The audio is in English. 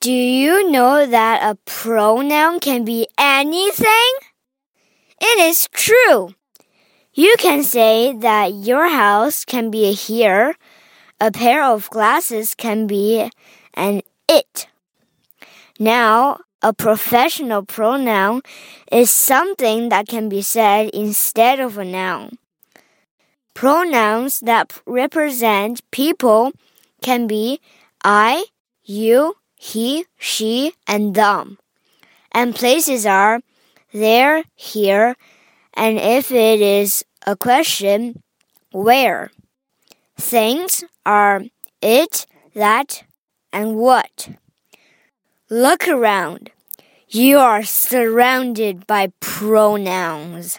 Do you know that a pronoun can be anything? It is true. You can say that your house can be a here, a pair of glasses can be an it. Now, a professional pronoun is something that can be said instead of a noun. Pronouns that represent people can be I, you, he, she, and them. And places are there, here, and if it is a question, where. Things are it, that, and what. Look around. You are surrounded by pronouns.